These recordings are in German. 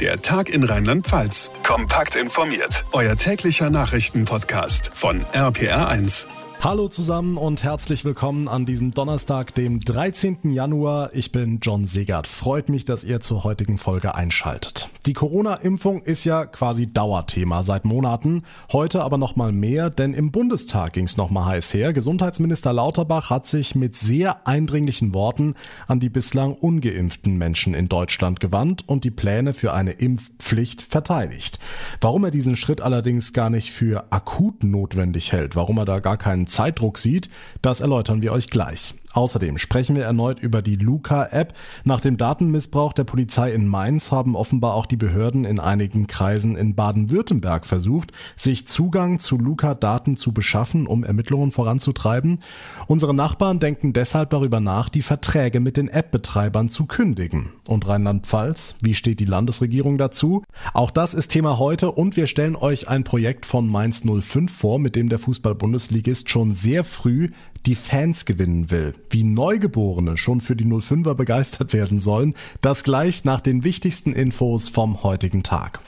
Der Tag in Rheinland-Pfalz. Kompakt informiert. Euer täglicher Nachrichtenpodcast von RPR1. Hallo zusammen und herzlich willkommen an diesem Donnerstag, dem 13. Januar. Ich bin John Segert. Freut mich, dass ihr zur heutigen Folge einschaltet. Die Corona-Impfung ist ja quasi Dauerthema seit Monaten. Heute aber noch mal mehr, denn im Bundestag ging es noch mal heiß her. Gesundheitsminister Lauterbach hat sich mit sehr eindringlichen Worten an die bislang ungeimpften Menschen in Deutschland gewandt und die Pläne für eine Impfpflicht verteidigt. Warum er diesen Schritt allerdings gar nicht für akut notwendig hält, warum er da gar keinen Zeitdruck sieht, das erläutern wir euch gleich. Außerdem sprechen wir erneut über die Luca-App. Nach dem Datenmissbrauch der Polizei in Mainz haben offenbar auch die Behörden in einigen Kreisen in Baden-Württemberg versucht, sich Zugang zu Luca-Daten zu beschaffen, um Ermittlungen voranzutreiben. Unsere Nachbarn denken deshalb darüber nach, die Verträge mit den App-Betreibern zu kündigen. Und Rheinland-Pfalz, wie steht die Landesregierung dazu? Auch das ist Thema heute und wir stellen euch ein Projekt von Mainz 05 vor, mit dem der Fußball-Bundesligist schon sehr früh die Fans gewinnen will. Wie Neugeborene schon für die 05er begeistert werden sollen, das gleich nach den wichtigsten Infos vom heutigen Tag.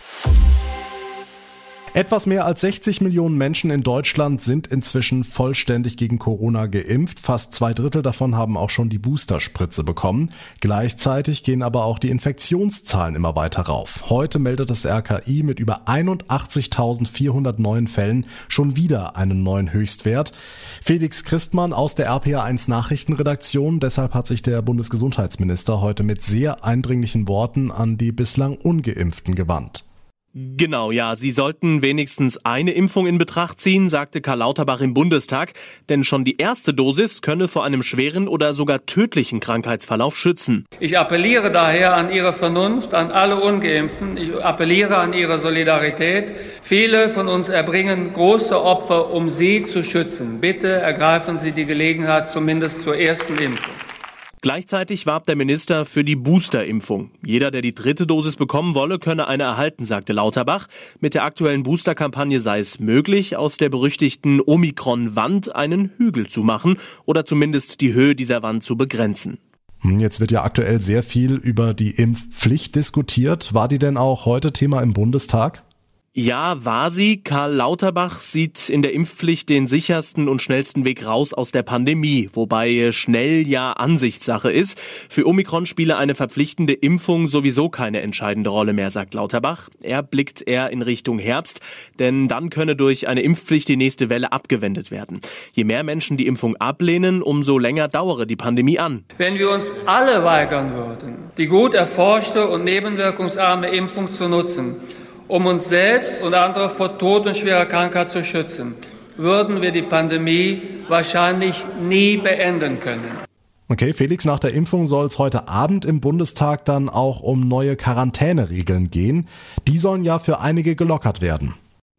Etwas mehr als 60 Millionen Menschen in Deutschland sind inzwischen vollständig gegen Corona geimpft. Fast zwei Drittel davon haben auch schon die Boosterspritze bekommen. Gleichzeitig gehen aber auch die Infektionszahlen immer weiter rauf. Heute meldet das RKI mit über 81.400 neuen Fällen schon wieder einen neuen Höchstwert. Felix Christmann aus der RPA1 Nachrichtenredaktion. Deshalb hat sich der Bundesgesundheitsminister heute mit sehr eindringlichen Worten an die bislang ungeimpften gewandt. Genau, ja, Sie sollten wenigstens eine Impfung in Betracht ziehen, sagte Karl Lauterbach im Bundestag, denn schon die erste Dosis könne vor einem schweren oder sogar tödlichen Krankheitsverlauf schützen. Ich appelliere daher an Ihre Vernunft, an alle ungeimpften, ich appelliere an Ihre Solidarität. Viele von uns erbringen große Opfer, um Sie zu schützen. Bitte ergreifen Sie die Gelegenheit zumindest zur ersten Impfung. Gleichzeitig warb der Minister für die Boosterimpfung. Jeder, der die dritte Dosis bekommen wolle, könne eine erhalten, sagte Lauterbach. Mit der aktuellen Boosterkampagne sei es möglich, aus der berüchtigten Omikron-Wand einen Hügel zu machen oder zumindest die Höhe dieser Wand zu begrenzen. Hm, jetzt wird ja aktuell sehr viel über die Impfpflicht diskutiert. War die denn auch heute Thema im Bundestag? Ja, war sie. Karl Lauterbach sieht in der Impfpflicht den sichersten und schnellsten Weg raus aus der Pandemie, wobei schnell ja Ansichtssache ist. Für Omikron spiele eine verpflichtende Impfung sowieso keine entscheidende Rolle mehr, sagt Lauterbach. Er blickt eher in Richtung Herbst, denn dann könne durch eine Impfpflicht die nächste Welle abgewendet werden. Je mehr Menschen die Impfung ablehnen, umso länger dauere die Pandemie an. Wenn wir uns alle weigern würden, die gut erforschte und nebenwirkungsarme Impfung zu nutzen, um uns selbst und andere vor Tod und schwerer Krankheit zu schützen, würden wir die Pandemie wahrscheinlich nie beenden können. Okay, Felix, nach der Impfung soll es heute Abend im Bundestag dann auch um neue Quarantäneregeln gehen. Die sollen ja für einige gelockert werden.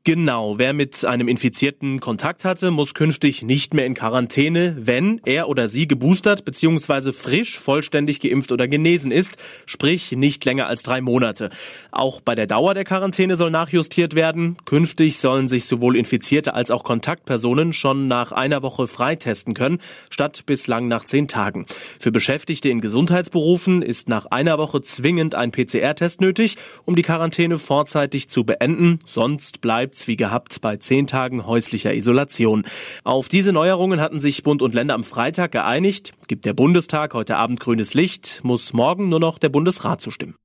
Genau, wer mit einem Infizierten Kontakt hatte, muss künftig nicht mehr in Quarantäne, wenn er oder sie geboostert bzw. frisch, vollständig geimpft oder genesen ist, sprich nicht länger als drei Monate. Auch bei der Dauer der Quarantäne soll nachjustiert werden. Künftig sollen sich sowohl Infizierte als auch Kontaktpersonen schon nach einer Woche freitesten können, statt bislang nach zehn Tagen. Für Beschäftigte in Gesundheitsberufen ist nach einer Woche zwingend ein PCR-Test nötig, um die Quarantäne vorzeitig zu beenden, sonst bleibt bleibt's wie gehabt bei zehn Tagen häuslicher Isolation. Auf diese Neuerungen hatten sich Bund und Länder am Freitag geeinigt. Gibt der Bundestag heute Abend grünes Licht, muss morgen nur noch der Bundesrat zustimmen.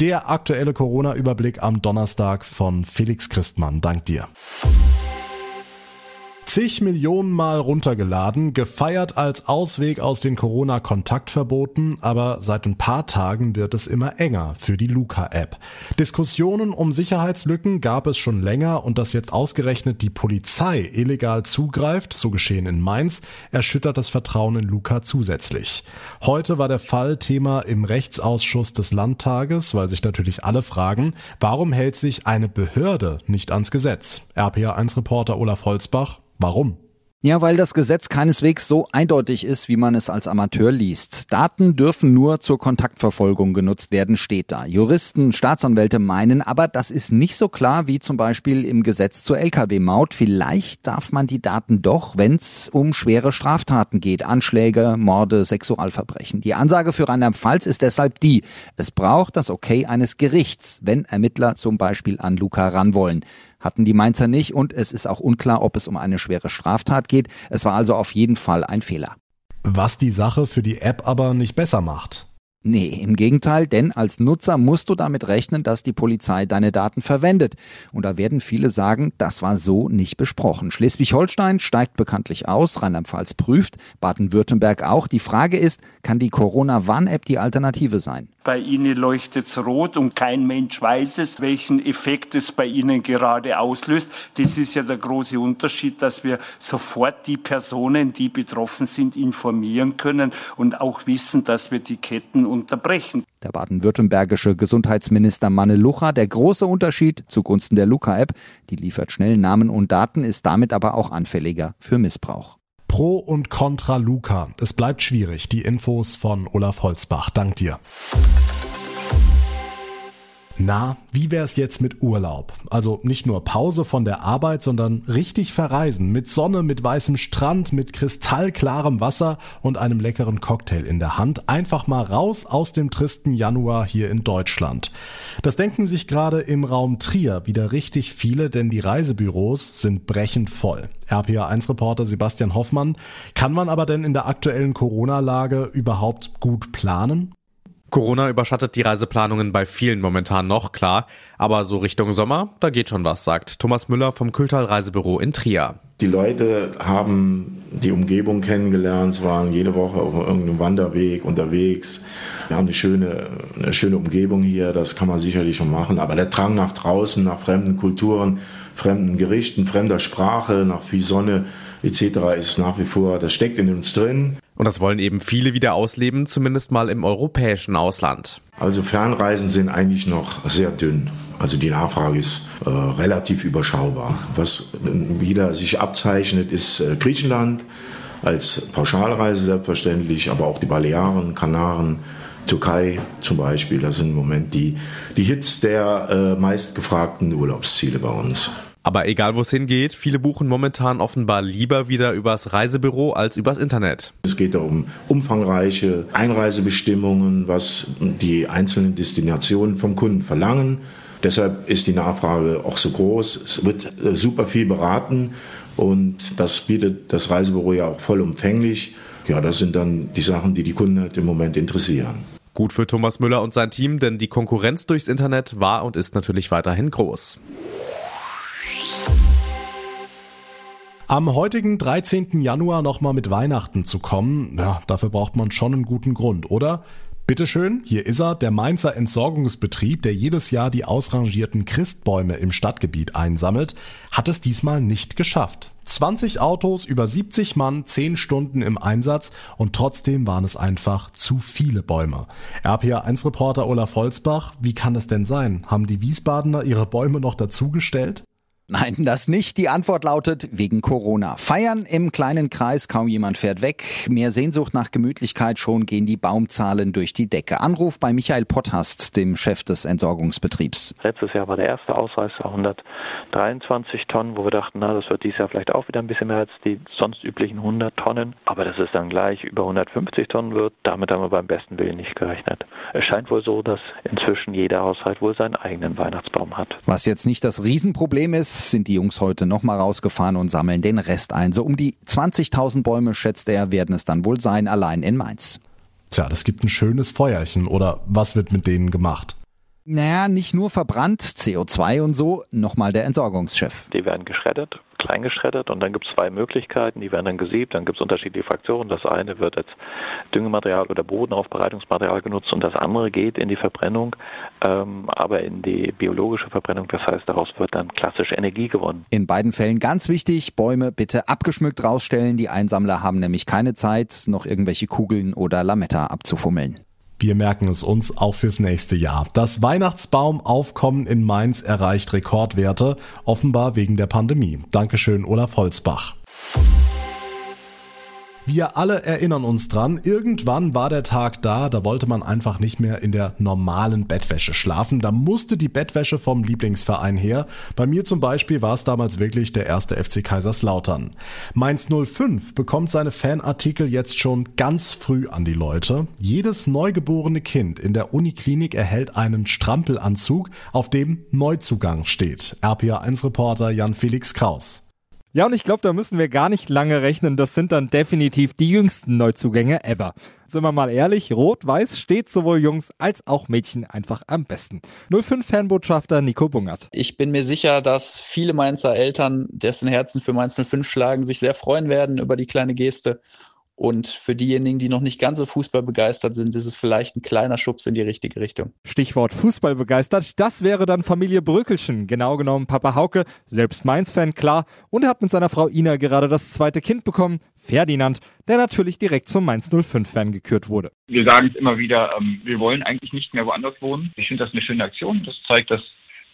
Der aktuelle Corona-Überblick am Donnerstag von Felix Christmann. Dank dir zig Millionen Mal runtergeladen, gefeiert als Ausweg aus den Corona-Kontaktverboten, aber seit ein paar Tagen wird es immer enger für die Luca-App. Diskussionen um Sicherheitslücken gab es schon länger und dass jetzt ausgerechnet die Polizei illegal zugreift, so geschehen in Mainz, erschüttert das Vertrauen in Luca zusätzlich. Heute war der Fall Thema im Rechtsausschuss des Landtages, weil sich natürlich alle fragen, warum hält sich eine Behörde nicht ans Gesetz? RPA1-Reporter Olaf Holzbach Warum? Ja, weil das Gesetz keineswegs so eindeutig ist, wie man es als Amateur liest. Daten dürfen nur zur Kontaktverfolgung genutzt werden, steht da. Juristen, Staatsanwälte meinen aber, das ist nicht so klar wie zum Beispiel im Gesetz zur Lkw-Maut. Vielleicht darf man die Daten doch, wenn es um schwere Straftaten geht. Anschläge, Morde, Sexualverbrechen. Die Ansage für Rheinland-Pfalz ist deshalb die, es braucht das Okay eines Gerichts, wenn Ermittler zum Beispiel an Luca ran wollen hatten die Mainzer nicht und es ist auch unklar, ob es um eine schwere Straftat geht. Es war also auf jeden Fall ein Fehler. Was die Sache für die App aber nicht besser macht. Nee, im Gegenteil, denn als Nutzer musst du damit rechnen, dass die Polizei deine Daten verwendet. Und da werden viele sagen, das war so nicht besprochen. Schleswig-Holstein steigt bekanntlich aus, Rheinland-Pfalz prüft, Baden-Württemberg auch. Die Frage ist, kann die Corona-Warn-App die Alternative sein? Bei Ihnen leuchtet es rot und kein Mensch weiß es, welchen Effekt es bei Ihnen gerade auslöst. Das ist ja der große Unterschied, dass wir sofort die Personen, die betroffen sind, informieren können und auch wissen, dass wir die Ketten unterbrechen. Der baden-württembergische Gesundheitsminister Manne Lucha, der große Unterschied zugunsten der Luca-App, die liefert schnell Namen und Daten, ist damit aber auch anfälliger für Missbrauch. Pro und Contra Luca. Es bleibt schwierig. Die Infos von Olaf Holzbach. Dank dir. Na, wie wär's jetzt mit Urlaub? Also nicht nur Pause von der Arbeit, sondern richtig verreisen. Mit Sonne, mit weißem Strand, mit kristallklarem Wasser und einem leckeren Cocktail in der Hand. Einfach mal raus aus dem tristen Januar hier in Deutschland. Das denken sich gerade im Raum Trier wieder richtig viele, denn die Reisebüros sind brechend voll. RPA1-Reporter Sebastian Hoffmann. Kann man aber denn in der aktuellen Corona-Lage überhaupt gut planen? Corona überschattet die Reiseplanungen bei vielen momentan noch, klar. Aber so Richtung Sommer, da geht schon was, sagt Thomas Müller vom Kültal Reisebüro in Trier. Die Leute haben die Umgebung kennengelernt, waren jede Woche auf irgendeinem Wanderweg unterwegs. Wir haben eine schöne, eine schöne Umgebung hier, das kann man sicherlich schon machen. Aber der Drang nach draußen, nach fremden Kulturen, fremden Gerichten, fremder Sprache, nach viel Sonne etc. ist nach wie vor, das steckt in uns drin. Und das wollen eben viele wieder ausleben, zumindest mal im europäischen Ausland. Also Fernreisen sind eigentlich noch sehr dünn. Also die Nachfrage ist äh, relativ überschaubar. Was wieder sich abzeichnet, ist äh, Griechenland als Pauschalreise selbstverständlich, aber auch die Balearen, Kanaren, Türkei zum Beispiel. Das sind im Moment die, die Hits der äh, meistgefragten Urlaubsziele bei uns. Aber egal wo es hingeht, viele buchen momentan offenbar lieber wieder übers Reisebüro als übers Internet. Es geht um umfangreiche Einreisebestimmungen, was die einzelnen Destinationen vom Kunden verlangen. Deshalb ist die Nachfrage auch so groß. Es wird äh, super viel beraten und das bietet das Reisebüro ja auch vollumfänglich. Ja, das sind dann die Sachen, die die Kunden halt im Moment interessieren. Gut für Thomas Müller und sein Team, denn die Konkurrenz durchs Internet war und ist natürlich weiterhin groß. Am heutigen 13. Januar nochmal mit Weihnachten zu kommen, ja, dafür braucht man schon einen guten Grund, oder? Bitteschön, hier ist er, der Mainzer Entsorgungsbetrieb, der jedes Jahr die ausrangierten Christbäume im Stadtgebiet einsammelt, hat es diesmal nicht geschafft. 20 Autos, über 70 Mann, 10 Stunden im Einsatz und trotzdem waren es einfach zu viele Bäume. RPA1-Reporter Olaf Holzbach, wie kann das denn sein? Haben die Wiesbadener ihre Bäume noch dazugestellt? Nein, das nicht. Die Antwort lautet wegen Corona. Feiern im kleinen Kreis, kaum jemand fährt weg. Mehr Sehnsucht nach Gemütlichkeit, schon gehen die Baumzahlen durch die Decke. Anruf bei Michael Potthast, dem Chef des Entsorgungsbetriebs. Letztes Jahr war der erste Ausweis 123 Tonnen, wo wir dachten, na, das wird dieses Jahr vielleicht auch wieder ein bisschen mehr als die sonst üblichen 100 Tonnen. Aber dass es dann gleich über 150 Tonnen wird, damit haben wir beim besten Willen nicht gerechnet. Es scheint wohl so, dass inzwischen jeder Haushalt wohl seinen eigenen Weihnachtsbaum hat. Was jetzt nicht das Riesenproblem ist, sind die Jungs heute nochmal rausgefahren und sammeln den Rest ein. So um die 20.000 Bäume, schätzt er, werden es dann wohl sein, allein in Mainz. Tja, das gibt ein schönes Feuerchen. Oder was wird mit denen gemacht? Naja, nicht nur verbrannt, CO2 und so, nochmal der Entsorgungschef. Die werden geschreddert klein geschreddert und dann gibt es zwei Möglichkeiten, die werden dann gesiebt, dann gibt es unterschiedliche Fraktionen. Das eine wird als Düngematerial oder Bodenaufbereitungsmaterial genutzt und das andere geht in die Verbrennung, ähm, aber in die biologische Verbrennung. Das heißt, daraus wird dann klassische Energie gewonnen. In beiden Fällen ganz wichtig, Bäume bitte abgeschmückt rausstellen. Die Einsammler haben nämlich keine Zeit, noch irgendwelche Kugeln oder Lametta abzufummeln. Wir merken es uns auch fürs nächste Jahr. Das Weihnachtsbaumaufkommen in Mainz erreicht Rekordwerte, offenbar wegen der Pandemie. Dankeschön, Olaf Holzbach. Wir alle erinnern uns dran, irgendwann war der Tag da, da wollte man einfach nicht mehr in der normalen Bettwäsche schlafen. Da musste die Bettwäsche vom Lieblingsverein her. Bei mir zum Beispiel war es damals wirklich der erste FC Kaiserslautern. Mainz 05 bekommt seine Fanartikel jetzt schon ganz früh an die Leute. Jedes neugeborene Kind in der Uniklinik erhält einen Strampelanzug, auf dem Neuzugang steht. RPA1-Reporter Jan-Felix Kraus. Ja, und ich glaube, da müssen wir gar nicht lange rechnen. Das sind dann definitiv die jüngsten Neuzugänge ever. Sind wir mal ehrlich, Rot-Weiß steht sowohl Jungs als auch Mädchen einfach am besten. 05-Fanbotschafter Nico Bungert. Ich bin mir sicher, dass viele Mainzer Eltern, dessen Herzen für Mainz 05 schlagen, sich sehr freuen werden über die kleine Geste. Und für diejenigen, die noch nicht ganz so Fußball begeistert sind, ist es vielleicht ein kleiner Schubs in die richtige Richtung. Stichwort Fußball begeistert, das wäre dann Familie Brökelchen, genau genommen Papa Hauke, selbst Mainz-Fan, klar, und er hat mit seiner Frau Ina gerade das zweite Kind bekommen, Ferdinand, der natürlich direkt zum Mainz 05-Fan gekürt wurde. Wir sagen es immer wieder, ähm, wir wollen eigentlich nicht mehr woanders wohnen. Ich finde das eine schöne Aktion. Das zeigt, dass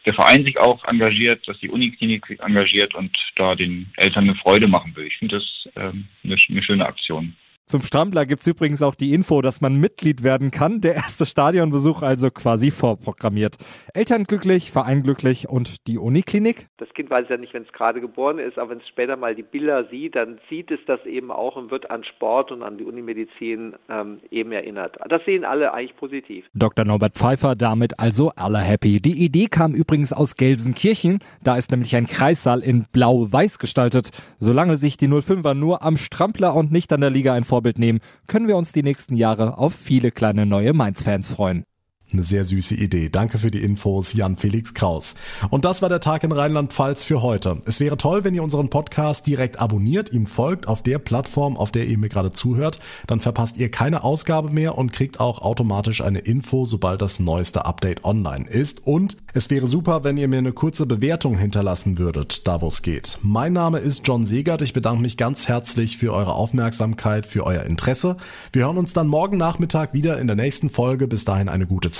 der Verein sich auch engagiert, dass die Uniklinik sich engagiert und da den Eltern eine Freude machen will. Ich finde das ähm, eine, eine schöne Aktion. Zum Strampler gibt's übrigens auch die Info, dass man Mitglied werden kann. Der erste Stadionbesuch also quasi vorprogrammiert. Eltern glücklich, Verein glücklich und die Uniklinik? Das Kind weiß ja nicht, wenn es gerade geboren ist, aber wenn es später mal die Bilder sieht, dann sieht es das eben auch und wird an Sport und an die Unimedizin ähm, eben erinnert. Das sehen alle eigentlich positiv. Dr. Norbert Pfeiffer damit also alle happy. Die Idee kam übrigens aus Gelsenkirchen. Da ist nämlich ein Kreissaal in blau-weiß gestaltet. Solange sich die 05er nur am Strampler und nicht an der Liga ein Vorbild nehmen, können wir uns die nächsten Jahre auf viele kleine neue Mainz-Fans freuen. Eine sehr süße Idee. Danke für die Infos, Jan Felix Kraus. Und das war der Tag in Rheinland-Pfalz für heute. Es wäre toll, wenn ihr unseren Podcast direkt abonniert, ihm folgt auf der Plattform, auf der ihr mir gerade zuhört. Dann verpasst ihr keine Ausgabe mehr und kriegt auch automatisch eine Info, sobald das neueste Update online ist. Und es wäre super, wenn ihr mir eine kurze Bewertung hinterlassen würdet, da wo es geht. Mein Name ist John Segert. Ich bedanke mich ganz herzlich für eure Aufmerksamkeit, für euer Interesse. Wir hören uns dann morgen Nachmittag wieder in der nächsten Folge. Bis dahin eine gute Zeit.